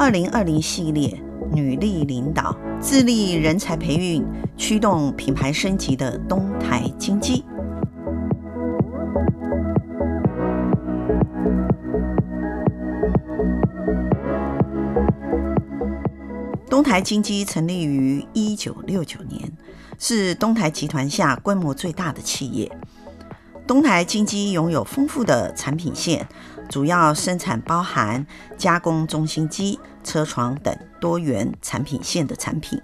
二零二零系列女力领导，致力人才培育，驱动品牌升级的东台金鸡。东台金鸡成立于一九六九年，是东台集团下规模最大的企业。东台金鸡拥有丰富的产品线，主要生产包含加工中心机、车床等多元产品线的产品。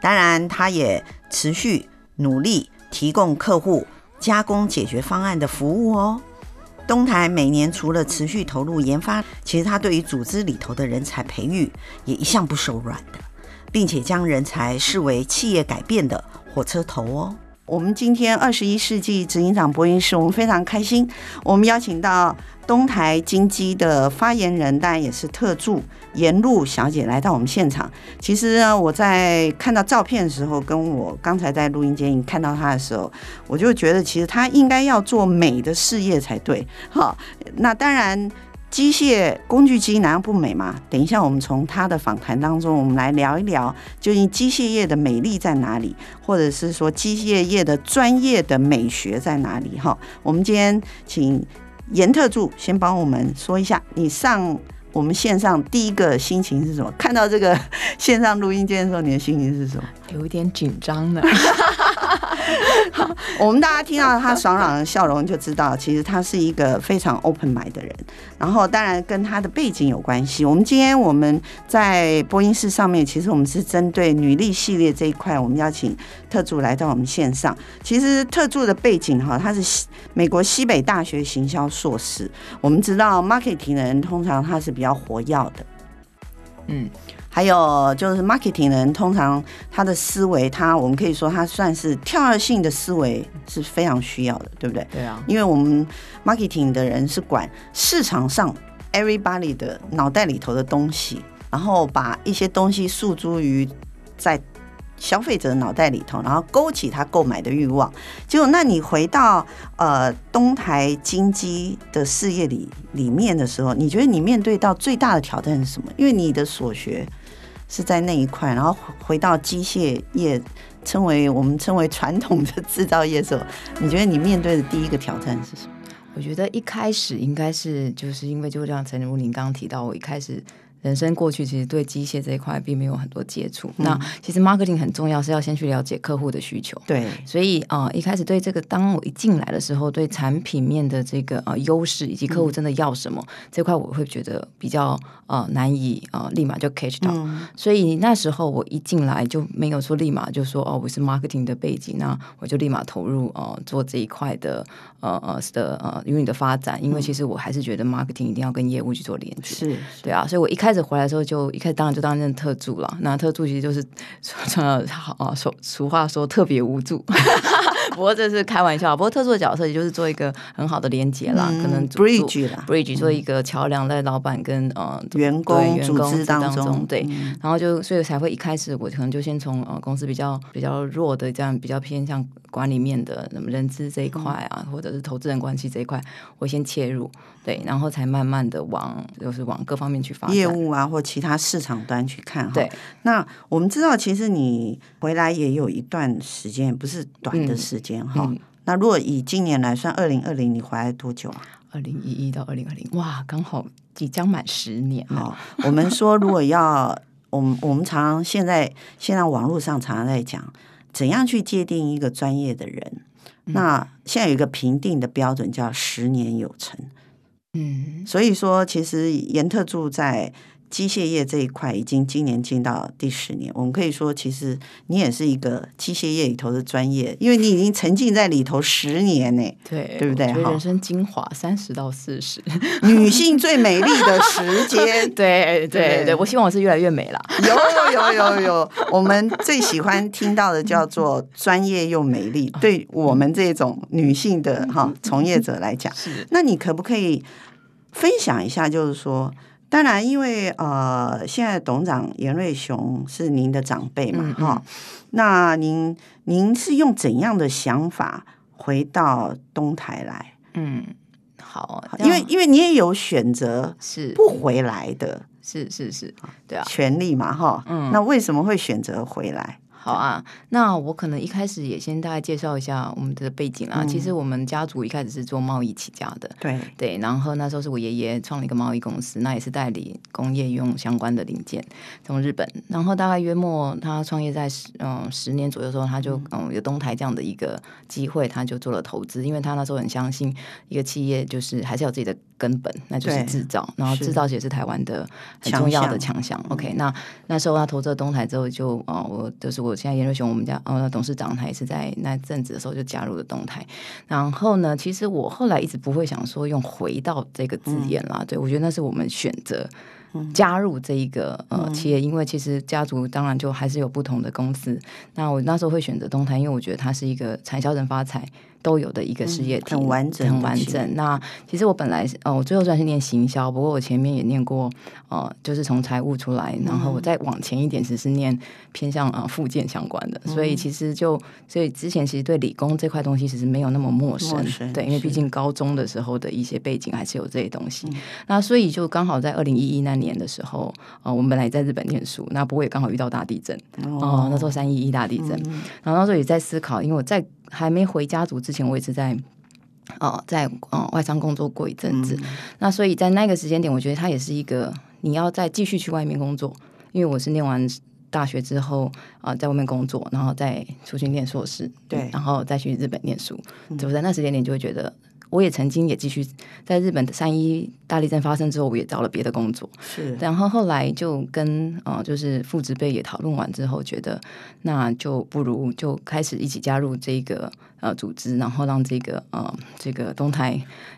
当然，它也持续努力提供客户加工解决方案的服务哦。东台每年除了持续投入研发，其实它对于组织里头的人才培育也一向不手软的，并且将人才视为企业改变的火车头哦。我们今天二十一世纪执行长播音室，我们非常开心，我们邀请到东台金鸡的发言人，当然也是特助颜露小姐来到我们现场。其实呢，我在看到照片的时候，跟我刚才在录音间看到她的时候，我就觉得其实她应该要做美的事业才对。好，那当然。机械工具机难道不美吗？等一下，我们从他的访谈当中，我们来聊一聊，究竟机械业的美丽在哪里，或者是说机械业的专业的美学在哪里？哈，我们今天请严特助先帮我们说一下，你上我们线上第一个心情是什么？看到这个 线上录音间的时候，你的心情是什么？有一点紧张呢。好，我们大家听到他爽朗的笑容，就知道其实他是一个非常 open mind 的人。然后，当然跟他的背景有关系。我们今天我们在播音室上面，其实我们是针对女力系列这一块，我们邀请特助来到我们线上。其实特助的背景哈，他是美国西北大学行销硕士。我们知道 marketing 的人通常他是比较活跃的，嗯。还有就是 marketing 人，通常他的思维，他我们可以说他算是跳跃性的思维是非常需要的，对不对？对啊，因为我们 marketing 的人是管市场上 everybody 的脑袋里头的东西，然后把一些东西诉诸于在。消费者脑袋里头，然后勾起他购买的欲望。结果，那你回到呃东台金鸡的事业里里面的时候，你觉得你面对到最大的挑战是什么？因为你的所学是在那一块，然后回到机械业，称为我们称为传统的制造业的时候，你觉得你面对的第一个挑战是什么？我觉得一开始应该是就是因为就像陈如您刚刚提到，我一开始。人生过去其实对机械这一块并没有很多接触。嗯、那其实 marketing 很重要，是要先去了解客户的需求。对，所以啊、呃，一开始对这个，当我一进来的时候，对产品面的这个呃优势以及客户真的要什么、嗯、这块，我会觉得比较呃难以呃立马就 catch 到。嗯、所以那时候我一进来就没有说立马就说哦，我是 marketing 的背景，那我就立马投入呃做这一块的呃呃的呃因为你的发展。因为其实我还是觉得 marketing 一定要跟业务去做连接。是对啊，所以我一开开始。回来的时候就一开始当然就当任特助了，那特助其实就是呃好啊说俗话说特别无助，不过这是开玩笑。不过特殊的角色也就是做一个很好的连接啦，嗯、可能 bridge 啦，bridge 做一个桥梁在老板跟呃员工员工组织当中，对，嗯、然后就所以才会一开始我可能就先从呃公司比较比较弱的这样比较偏向管理面的那么人资这一块啊，嗯、或者是投资人关系这一块，我先切入，对，然后才慢慢的往就是往各方面去发展业务。啊，或其他市场端去看哈。对，那我们知道，其实你回来也有一段时间，不是短的时间哈。那如果以今年来算，二零二零你回来多久啊？二零一一到二零二零，哇，刚好即将满十年哈。我们说，如果要 我们我们常常现在现在网络上常常在讲，怎样去界定一个专业的人？嗯、那现在有一个评定的标准，叫十年有成。嗯，所以说，其实严特助在。机械业这一块已经今年进到第十年，我们可以说，其实你也是一个机械业里头的专业，因为你已经沉浸在里头十年呢，对，对不对？人生精华三十到四十，女性最美丽的时间，对对对，我希望我是越来越美了。有有有有，我们最喜欢听到的叫做 专业又美丽，对我们这种女性的哈从业者来讲，是。那你可不可以分享一下，就是说？当然，因为呃，现在董事长严瑞雄是您的长辈嘛，哈、嗯。嗯，那您您是用怎样的想法回到东台来？嗯，好，因为因为你也有选择是。不回来的是是是，对啊，权利嘛，哈，嗯，那为什么会选择回来？好啊，那我可能一开始也先大概介绍一下我们的背景啊。嗯、其实我们家族一开始是做贸易起家的，对对。然后那时候是我爷爷创了一个贸易公司，那也是代理工业用相关的零件从日本。然后大概约莫他创业在十嗯十年左右的时候，他就嗯有东台这样的一个机会，他就做了投资，因为他那时候很相信一个企业就是还是有自己的根本，那就是制造，然后制造也是台湾的很重要的强项。OK，那那时候他投资了东台之后就，就、嗯、啊我就是我。现在严瑞雄，我们家呃董事长他也是在那阵子的时候就加入了东台。然后呢，其实我后来一直不会想说用“回到”这个字眼啦，嗯、对我觉得那是我们选择加入这一个呃企业，因为其实家族当然就还是有不同的公司。那我那时候会选择东台，因为我觉得它是一个产销人发财。都有的一个事业体，很完整，很完整。那其实我本来哦，我最后算是念行销，不过我前面也念过，呃，就是从财务出来，然后我再往前一点，只是念偏向啊附件相关的。所以其实就，所以之前其实对理工这块东西其实没有那么陌生，对，因为毕竟高中的时候的一些背景还是有这些东西。那所以就刚好在二零一一那年的时候，呃，我们本来在日本念书，那不过也刚好遇到大地震，哦，那时候三一一大地震，然后那时候也在思考，因为我在。还没回家族之前，我一直在哦、呃，在嗯外商工作过一阵子。嗯、那所以在那个时间点，我觉得他也是一个你要再继续去外面工作，因为我是念完大学之后啊、呃，在外面工作，然后再出去念硕士，对，然后再去日本念书。嗯、就在那时间点，就会觉得。我也曾经也继续在日本的三一大地震发生之后，我也找了别的工作。是，然后后来就跟呃，就是父职辈也讨论完之后，觉得那就不如就开始一起加入这个。呃，组织，然后让这个呃，这个东台，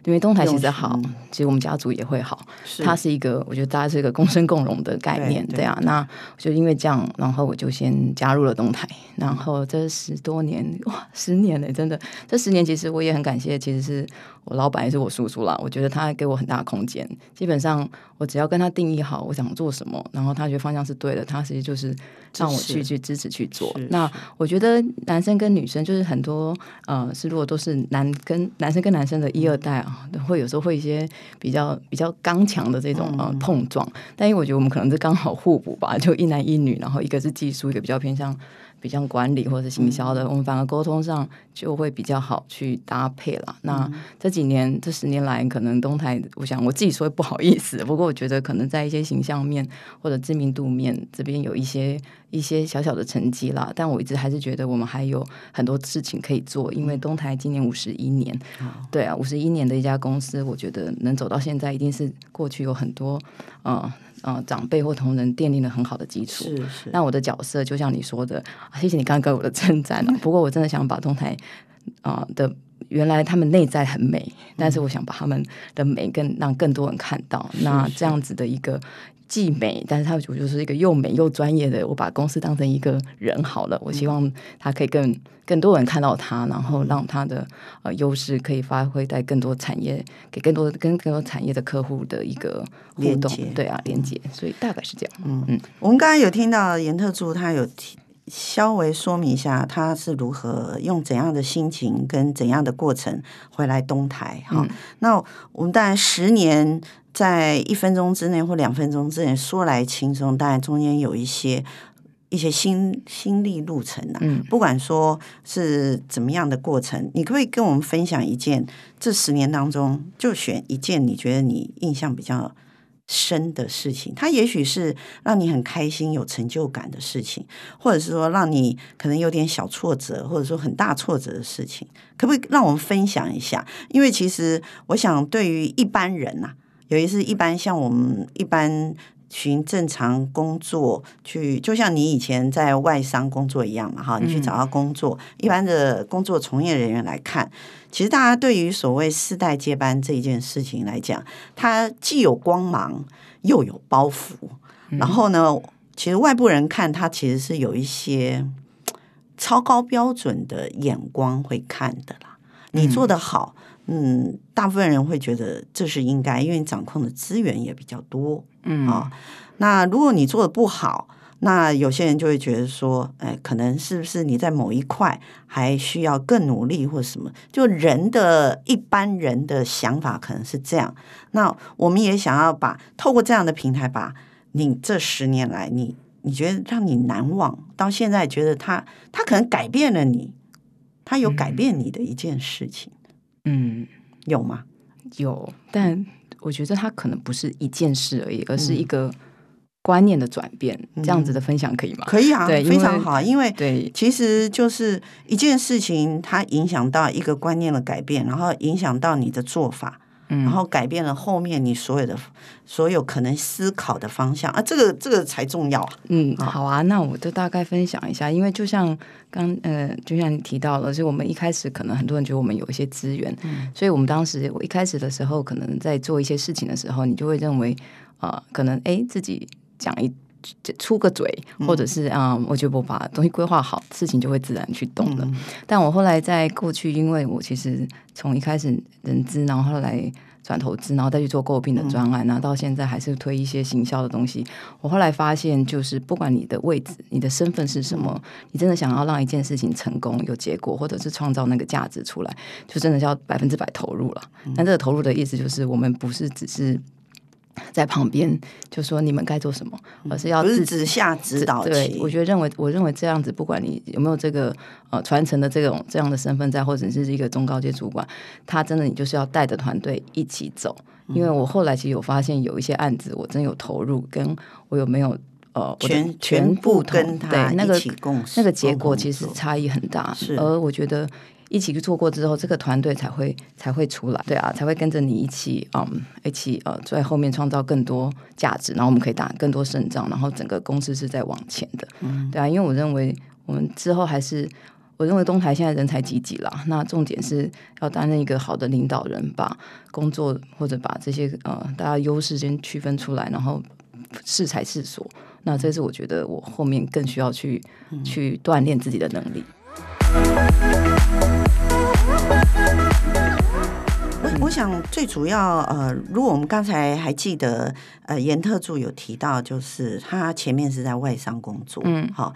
因为东台其实好，其实我们家族也会好。是它是一个，我觉得大家是一个共生共荣的概念，对，对啊。那就因为这样，然后我就先加入了东台。然后这十多年，哇，十年了，真的，这十年其实我也很感谢，其实是我老板也是我叔叔啦。我觉得他给我很大的空间，基本上我只要跟他定义好我想做什么，然后他觉得方向是对的，他其实就是让我去去支持去做。那我觉得男生跟女生就是很多。呃，是如果都是男跟男生跟男生的一二代啊，会有时候会一些比较比较刚强的这种呃碰撞，但因为我觉得我们可能是刚好互补吧，就一男一女，然后一个是技术，一个比较偏向。比较管理或者是行销的，嗯、我们反而沟通上就会比较好去搭配了。嗯、那这几年这十年来，可能东台，我想我自己说不好意思，不过我觉得可能在一些形象面或者知名度面这边有一些一些小小的成绩啦。但我一直还是觉得我们还有很多事情可以做，因为东台今年五十一年，嗯、对啊，五十一年的一家公司，我觉得能走到现在，一定是过去有很多呃。呃，长辈或同仁奠定了很好的基础。是是。那我的角色就像你说的，谢谢你刚刚给我的称赞。不过我真的想把东台啊、呃、的原来他们内在很美，但是我想把他们的美更让更多人看到。那这样子的一个。既美，但是他我就是一个又美又专业的。我把公司当成一个人好了，我希望他可以更更多人看到他，然后让他的呃优势可以发挥在更多产业，给更多跟更多产业的客户的一个互动。接对啊，连接。所以大概是这样。嗯嗯，我们刚刚有听到严特助他有提稍微说明一下他是如何用怎样的心情跟怎样的过程回来东台哈。嗯、那我们当然十年。在一分钟之内或两分钟之内说来轻松，当然中间有一些一些心心历路程呐、啊。嗯，不管说是怎么样的过程，你可不可以跟我们分享一件这十年当中就选一件你觉得你印象比较深的事情？它也许是让你很开心、有成就感的事情，或者是说让你可能有点小挫折，或者说很大挫折的事情，可不可以让我们分享一下？因为其实我想，对于一般人呐、啊。尤其是，一般像我们一般寻正常工作去，就像你以前在外商工作一样嘛，哈，你去找到工作，嗯、一般的工作从业人员来看，其实大家对于所谓世代接班这一件事情来讲，它既有光芒又有包袱。然后呢，其实外部人看它其实是有一些超高标准的眼光会看的啦。你做得好。嗯，大部分人会觉得这是应该，因为掌控的资源也比较多，嗯啊。那如果你做的不好，那有些人就会觉得说，哎，可能是不是你在某一块还需要更努力，或什么？就人的一般人的想法可能是这样。那我们也想要把透过这样的平台，把你这十年来，你你觉得让你难忘，到现在觉得他他可能改变了你，他有改变你的一件事情，嗯，有吗？有，但我觉得它可能不是一件事而已，而是一个。观念的转变，这样子的分享可以吗？可以啊，对，非常好。因为对，其实就是一件事情，它影响到一个观念的改变，然后影响到你的做法，嗯，然后改变了后面你所有的所有可能思考的方向啊，这个这个才重要啊。嗯，好啊，那我就大概分享一下，因为就像刚呃，就像你提到了，就我们一开始可能很多人觉得我们有一些资源，嗯，所以我们当时我一开始的时候，可能在做一些事情的时候，你就会认为啊，呃，可能哎自己。讲一出个嘴，或者是啊、嗯嗯，我觉得我把东西规划好，事情就会自然去动了。嗯、但我后来在过去，因为我其实从一开始人资，然后后来转投资，然后再去做购病的专案，然后到现在还是推一些行销的东西。我后来发现，就是不管你的位置、你的身份是什么，你真的想要让一件事情成功、有结果，或者是创造那个价值出来，就真的是要百分之百投入了。但这个投入的意思就是，我们不是只是。在旁边就说你们该做什么，而是要自直下指导。对，我觉得认为我认为这样子，不管你有没有这个呃传承的这种这样的身份在，或者是一个中高阶主管，他真的你就是要带着团队一起走。因为我后来其实有发现有一些案子，我真有投入，跟我有没有呃全全部跟他一起共事，那个结果其实差异很大。是，而我觉得。一起去做过之后，这个团队才会才会出来，对啊，才会跟着你一起，嗯，一起呃，在后面创造更多价值，然后我们可以打更多胜仗，然后整个公司是在往前的，嗯，对啊，因为我认为我们之后还是，我认为东台现在人才济济啦，那重点是要担任一个好的领导人，把工作或者把这些呃大家优势先区分出来，然后适才适所，那这是我觉得我后面更需要去、嗯、去锻炼自己的能力。我我想最主要呃，如果我们刚才还记得呃，严特助有提到，就是他前面是在外商工作，嗯，好，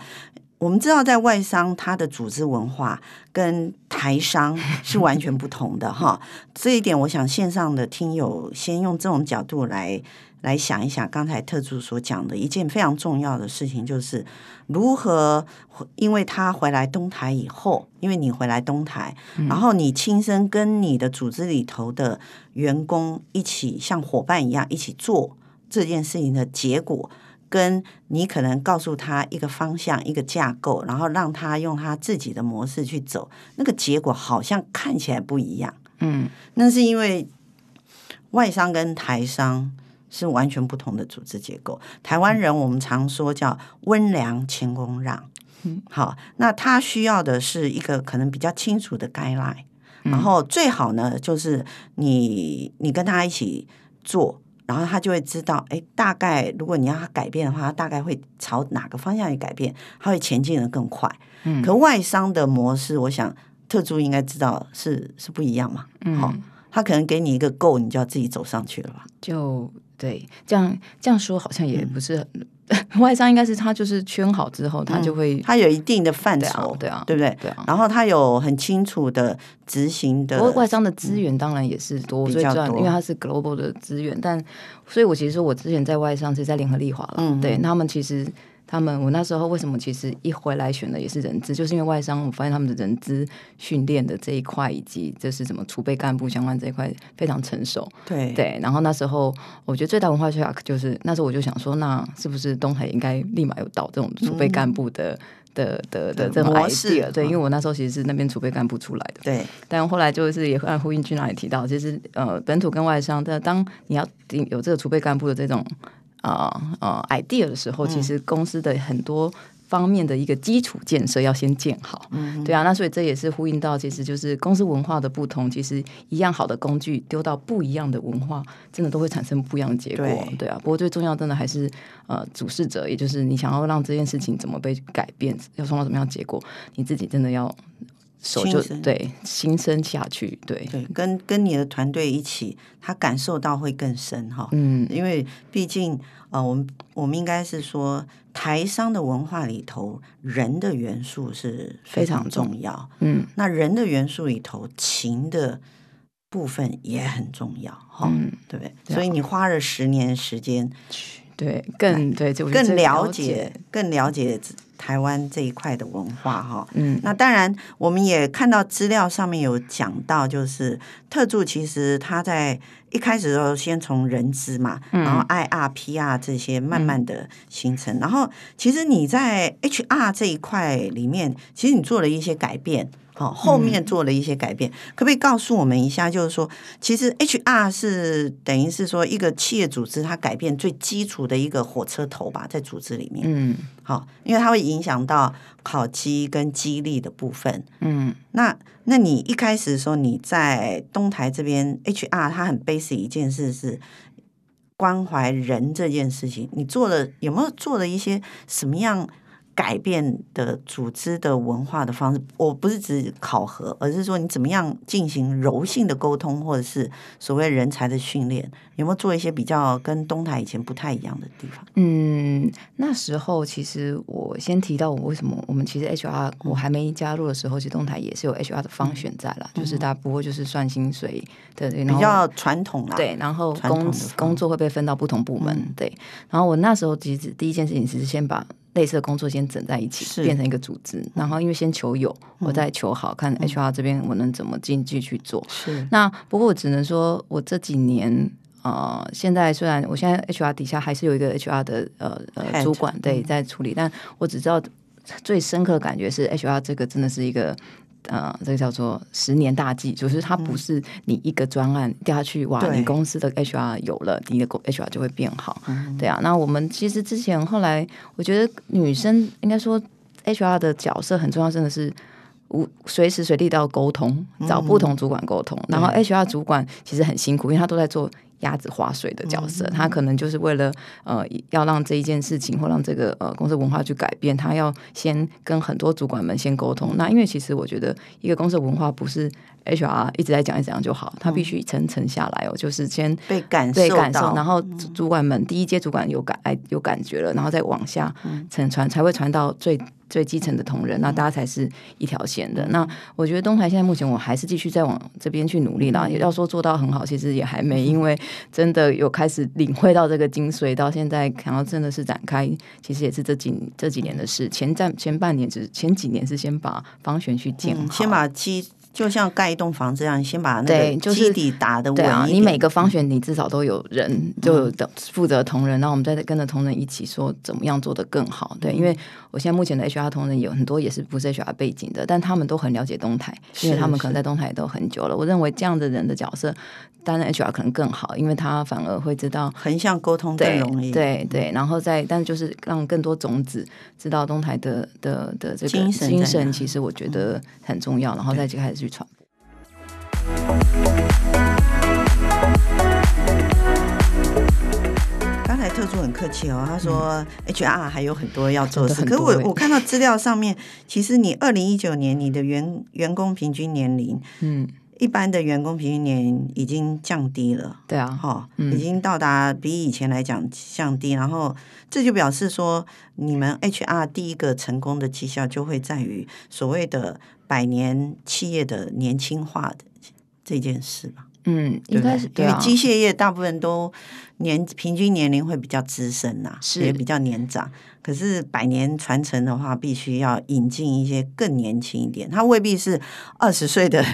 我们知道在外商他的组织文化跟台商 是完全不同的哈，这一点我想线上的听友先用这种角度来。来想一想，刚才特助所讲的一件非常重要的事情，就是如何，因为他回来东台以后，因为你回来东台，嗯、然后你亲身跟你的组织里头的员工一起像伙伴一样一起做这件事情的结果，跟你可能告诉他一个方向、一个架构，然后让他用他自己的模式去走，那个结果好像看起来不一样。嗯，那是因为外商跟台商。是完全不同的组织结构。台湾人我们常说叫温良谦恭让，嗯，好，那他需要的是一个可能比较清楚的 guideline，然后最好呢就是你你跟他一起做，然后他就会知道，哎，大概如果你要他改变的话，他大概会朝哪个方向去改变，他会前进的更快。嗯，可外商的模式，我想特助应该知道是是不一样嘛。嗯，好，他可能给你一个 goal，你就要自己走上去了吧？就。对，这样这样说好像也不是 外商，应该是他就是圈好之后，他就会、嗯、他有一定的范畴，对啊，对不对？对啊。然后他有很清楚的执行的。外商的资源当然也是多，嗯、比较多，因为他是 global 的资源。但所以，我其实说我之前在外商是在联合利华了，嗯，对他们其实。他们，我那时候为什么其实一回来选的也是人资，就是因为外商，我发现他们的人资训练的这一块，以及这是什么储备干部相关这一块非常成熟。对对，然后那时候我觉得最大文化 shock 就是那时候我就想说，那是不是东海应该立马有导这种储备干部的、嗯、的的的这种 idea？对，因为我那时候其实是那边储备干部出来的。对，但后来就是也按呼应君那里提到，其实呃本土跟外商的，当你要有这个储备干部的这种。啊啊，idea 的时候，其实公司的很多方面的一个基础建设要先建好。嗯，对啊，那所以这也是呼应到，其实就是公司文化的不同，其实一样好的工具丢到不一样的文化，真的都会产生不一样的结果。对，对啊，不过最重要，真的还是呃，主事者，也就是你想要让这件事情怎么被改变，要创造什么样的结果，你自己真的要。手就对，心生下去，对对，跟跟你的团队一起，他感受到会更深哈。嗯，因为毕竟呃，我们我们应该是说，台商的文化里头，人的元素是非常重要。嗯，那人的元素里头，情的部分也很重要哈。嗯，对不对？所以你花了十年时间。对，更对，就更了解，更了解台湾这一块的文化哈。嗯，那当然，我们也看到资料上面有讲到，就是特助其实他在一开始的时候先从人资嘛，嗯、然后 IR、PR 这些慢慢的形成，嗯、然后其实你在 HR 这一块里面，其实你做了一些改变。好，后面做了一些改变，嗯、可不可以告诉我们一下？就是说，其实 HR 是等于是说一个企业组织，它改变最基础的一个火车头吧，在组织里面。嗯，好，因为它会影响到考绩跟激励的部分。嗯，那那你一开始说你在东台这边 HR，它很 basic 一件事是关怀人这件事情，你做了有没有做了一些什么样？改变的组织的文化的方式，我不是指考核，而是说你怎么样进行柔性的沟通，或者是所谓人才的训练，有没有做一些比较跟东台以前不太一样的地方？嗯，那时候其实我先提到我为什么我们其实 HR 我还没加入的时候，其实东台也是有 HR 的方选在了，嗯、就是大家不过就是算薪水的，比较传统啦。对，然后工工作会被分到不同部门，嗯、对。然后我那时候其实第一件事情是先把。类似的工作先整在一起，是变成一个组织，然后因为先求有，嗯、我再求好，看 HR 这边我能怎么进继去做。是那不过我只能说，我这几年呃，现在虽然我现在 HR 底下还是有一个 HR 的呃呃主管对在处理，嗯、但我只知道最深刻的感觉是 HR 这个真的是一个。呃，这个叫做十年大计，就是它不是你一个专案掉下去，哇，你公司的 HR 有了，你的 HR 就会变好，嗯、对啊。那我们其实之前后来，我觉得女生应该说 HR 的角色很重要，真的是无随时随地都要沟通，找不同主管沟通。嗯、然后 HR 主管其实很辛苦，因为他都在做。鸭子划水的角色，他可能就是为了呃，要让这一件事情或让这个呃公司文化去改变，他要先跟很多主管们先沟通。那因为其实我觉得一个公司文化不是 HR 一直在讲一讲就好，他必须一层层下来哦，就是先被感受到，然后主管们第一阶主管有感哎有感觉了，然后再往下承传，才会传到最。最基层的同仁，那大家才是一条线的。那我觉得东台现在目前我还是继续在往这边去努力啦。要说做到很好，其实也还没，因为真的有开始领会到这个精髓。到现在想要真的是展开，其实也是这几这几年的事。前站前半年只是前几年是先把方旋去建好，先把基。就像盖一栋房子一样，先把那个基底打的稳一点。对，就是啊，你每个方选你至少都有人，就等负责同仁，然后我们再跟着同仁一起说怎么样做得更好。对，因为我现在目前的 HR 同仁有很多也是不是 HR 背景的，但他们都很了解东台，因为他们可能在东台也都很久了。我认为这样的人的角色。当然，HR 可能更好，因为他反而会知道横向沟通更容易。对对，然后再，但就是让更多种子知道东台的的的这个精神，精神其实我觉得很重要，然后再就开始去传播。刚才特助很客气哦，他说 HR 还有很多要做的事。可是我我看到资料上面，其实你二零一九年你的员员工平均年龄，嗯。一般的员工平均年龄已经降低了，对啊，哈，已经到达比以前来讲降低，然后这就表示说，你们 HR 第一个成功的绩效就会在于所谓的百年企业的年轻化的这件事吧？嗯，应该是对，因为机械业大部分都年平均年龄会比较资深呐，是也比较年长，可是百年传承的话，必须要引进一些更年轻一点，他未必是二十岁的。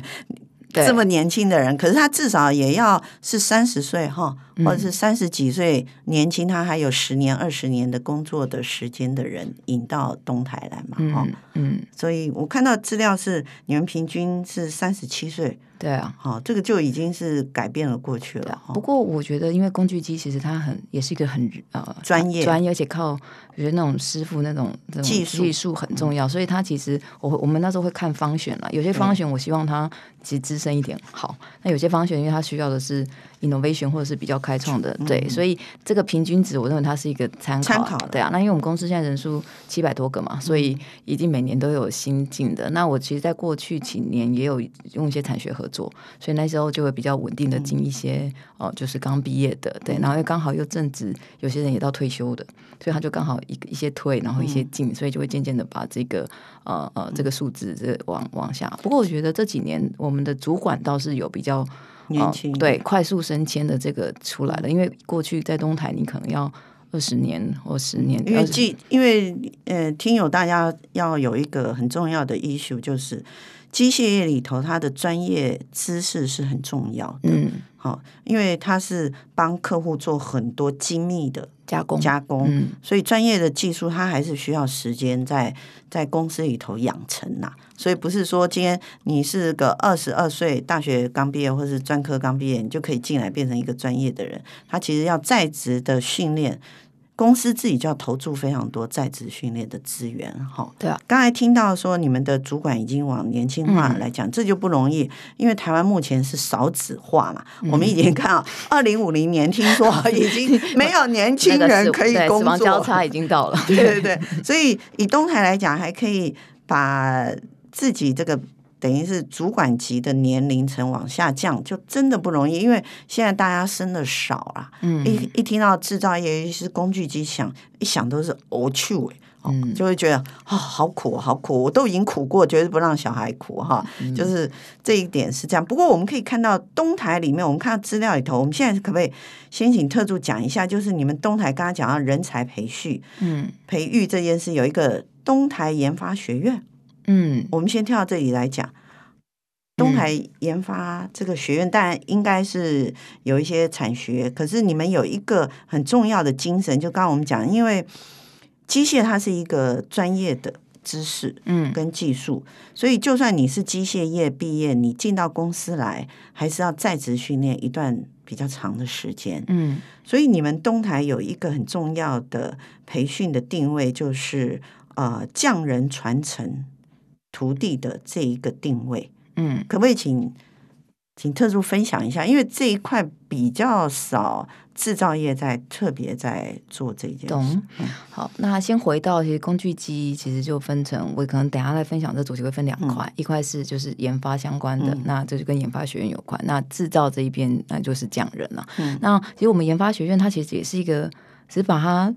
这么年轻的人，可是他至少也要是三十岁哈，或者是三十几岁年轻，他还有十年、二十年的工作的时间的人引到东台来嘛，哈，嗯，所以我看到资料是你们平均是三十七岁。对啊，好，这个就已经是改变了过去了。不过我觉得，因为工具机其实它很也是一个很呃专业。专业，而且靠比如那种师傅那种技术。技术很重要，所以它其实我我们那时候会看方选了，有些方选我希望他其实资深一点好，那有些方选因为他需要的是 innovation 或者是比较开创的，对，所以这个平均值我认为它是一个参考，参考对啊。那因为我们公司现在人数七百多个嘛，所以一定每年都有新进的。那我其实，在过去几年也有用一些产学合作。所以那时候就会比较稳定的进一些哦，就是刚毕业的，对，然后又刚好又正值有些人也到退休的，所以他就刚好一一些退，然后一些进，所以就会渐渐的把这个呃呃这个数字这往往下。不过我觉得这几年我们的主管倒是有比较年轻，对，快速升迁的这个出来了，因为过去在东台你可能要。二十年或十年。因为记，因为呃，听友大家要有一个很重要的 issue，就是机械业里头它的专业知识是很重要的。嗯，好，因为他是帮客户做很多精密的。加工加工，嗯，所以专业的技术它还是需要时间在在公司里头养成呐。所以不是说今天你是个二十二岁大学刚毕业或是专科刚毕业，你就可以进来变成一个专业的人。他其实要在职的训练。公司自己就要投注非常多在职训练的资源，哈。对啊，刚才听到说你们的主管已经往年轻化来讲，嗯、这就不容易，因为台湾目前是少子化嘛。嗯、我们已经看到 二零五零年，听说 已经没有年轻人可以工作，交叉已经到了。对对对，所以以东台来讲，还可以把自己这个。等于是主管级的年龄层往下降，就真的不容易，因为现在大家生的少啊。嗯，一一听到制造业，是工具机响，一想都是呕气味，嗯，就会觉得啊、哦，好苦，好苦，我都已经苦过，绝对不让小孩苦哈。嗯、就是这一点是这样。不过我们可以看到东台里面，我们看到资料里头，我们现在可不可以先请特助讲一下？就是你们东台刚刚讲到人才培训，嗯，培育这件事有一个东台研发学院。嗯，我们先跳到这里来讲，东台研发这个学院，当然应该是有一些产学，可是你们有一个很重要的精神，就刚刚我们讲，因为机械它是一个专业的知识，嗯，跟技术，所以就算你是机械业毕业，你进到公司来，还是要在职训练一段比较长的时间，嗯，所以你们东台有一个很重要的培训的定位，就是呃，匠人传承。徒弟的这一个定位，嗯，可不可以请请特助分享一下？因为这一块比较少制造业在特别在做这件事。懂。好，那先回到其实工具机，其实就分成，我可能等下来分享这主题会分两块，嗯、一块是就是研发相关的，嗯、那这就跟研发学院有关。那制造这一边，那就是匠人了。嗯，那其实我们研发学院它其实也是一个，只是把它。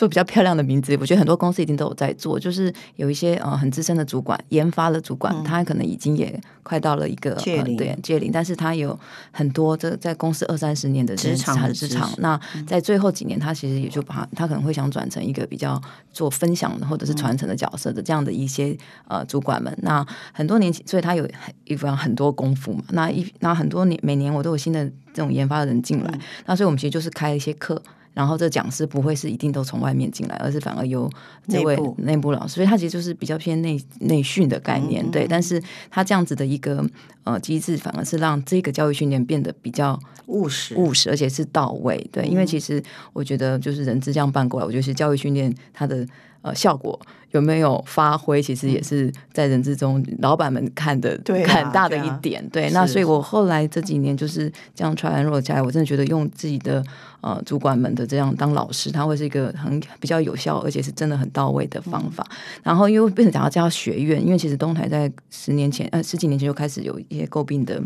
做比较漂亮的名字，我觉得很多公司一定都有在做，就是有一些呃很资深的主管，研发的主管，嗯、他可能已经也快到了一个呃，对届龄，但是他有很多这在公司二三十年的职场的职场，那在最后几年，他其实也就把他，他可能会想转成一个比较做分享或者是传承的角色的这样的一些呃主管们，那很多年，所以他有一份很多功夫嘛，那一那很多年每年我都有新的这种研发的人进来，嗯、那所以我们其实就是开一些课。然后这讲师不会是一定都从外面进来，而是反而由这位内部老师，所以他其实就是比较偏内内训的概念，对。但是他这样子的一个呃机制，反而是让这个教育训练变得比较务实、务实，而且是到位，对。因为其实我觉得就是人资这样办过来，我觉得是教育训练它的。呃，效果有没有发挥？其实也是在人之中，老板们看的很大的一点。对，啊对，啊、对，那所以我后来这几年就是这样 try and error 下来，我真的觉得用自己的呃主管们的这样当老师，他会是一个很比较有效，而且是真的很到位的方法。嗯、然后因为变成讲到叫学院，因为其实东台在十年前呃十几年前就开始有一些诟病的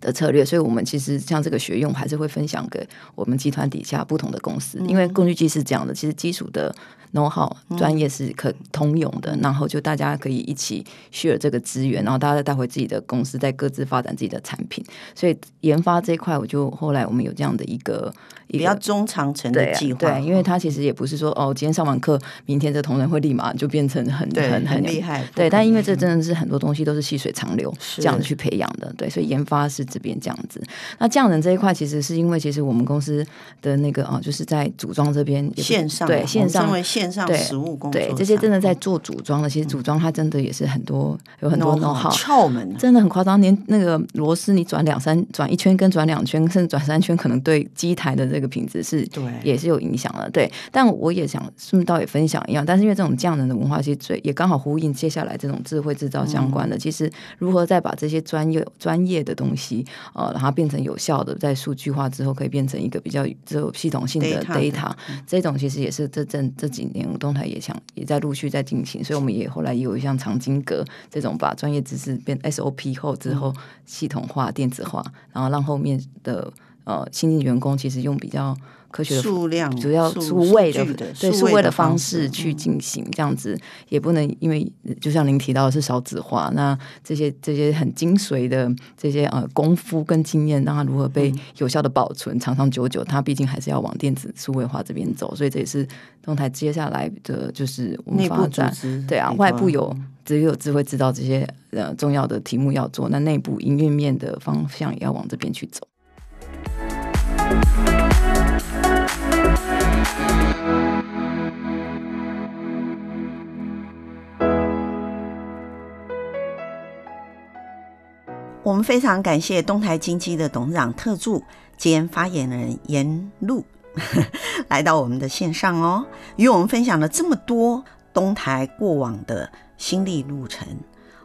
的策略，所以我们其实像这个学用，还是会分享给我们集团底下不同的公司，嗯、因为工具机是这样的，其实基础的。Know how 专业是可通用的，嗯、然后就大家可以一起 share 这个资源，然后大家再带回自己的公司，再各自发展自己的产品。所以研发这一块，我就后来我们有这样的一个比较中长程的计划。对，对，因为它其实也不是说哦，今天上完课，明天这同仁会立马就变成很对很很厉害。对，但因为这真的是很多东西都是细水长流这样子去培养的。对，所以研发是这边这样子。那匠人这一块，其实是因为其实我们公司的那个啊，就是在组装这边线上对线上。线上实物工作对，对这些真的在做组装的，其实组装它真的也是很多有很多 know how 窍门，真的很夸张。连那个螺丝你转两三转一圈跟转两圈甚至转三圈，可能对机台的这个品质是对也是有影响的。对，但我也想顺道也分享一样，但是因为这种匠人的文化，其实最也刚好呼应接下来这种智慧制造相关的。嗯、其实如何再把这些专业专业的东西呃，然后变成有效的，在数据化之后可以变成一个比较有系统性的 data，, data、嗯、这种其实也是这这这几年动态也想也在陆续在进行，所以我们也后来也有像藏经阁这种把专业知识变 SOP 后之后系统化、电子化，然后让后面的呃新进员工其实用比较科学的数量主要数位的对数位的方式去进行，这样子也不能因为就像您提到的是少子化，那这些这些很精髓的这些呃功夫跟经验，让它如何被有效的保存长长久久，它毕竟还是要往电子数位化这边走，所以这也是东台接下来的就是我们发展对啊，外部有只有智慧知道这些呃重要的题目要做，那内部营运面的方向也要往这边去走。我们非常感谢东台精机的董事长特助兼发言人严璐 来到我们的线上哦，与我们分享了这么多东台过往的心历路程，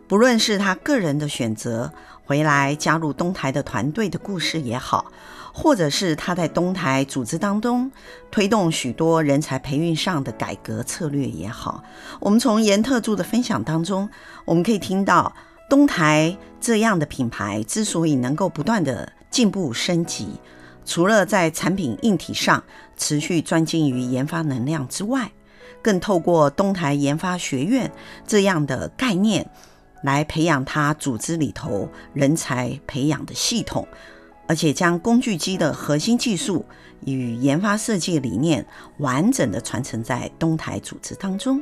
不论是他个人的选择，回来加入东台的团队的故事也好，或者是他在东台组织当中推动许多人才培育上的改革策略也好，我们从颜特助的分享当中，我们可以听到。东台这样的品牌之所以能够不断的进步升级，除了在产品硬体上持续专精于研发能量之外，更透过东台研发学院这样的概念来培养他组织里头人才培养的系统，而且将工具机的核心技术与研发设计理念完整的传承在东台组织当中。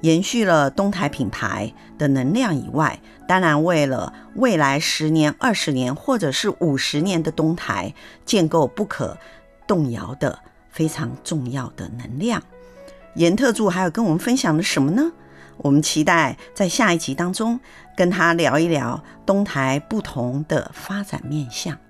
延续了东台品牌的能量以外，当然为了未来十年、二十年或者是五十年的东台建构不可动摇的非常重要的能量。严特助还有跟我们分享了什么呢？我们期待在下一集当中跟他聊一聊东台不同的发展面向。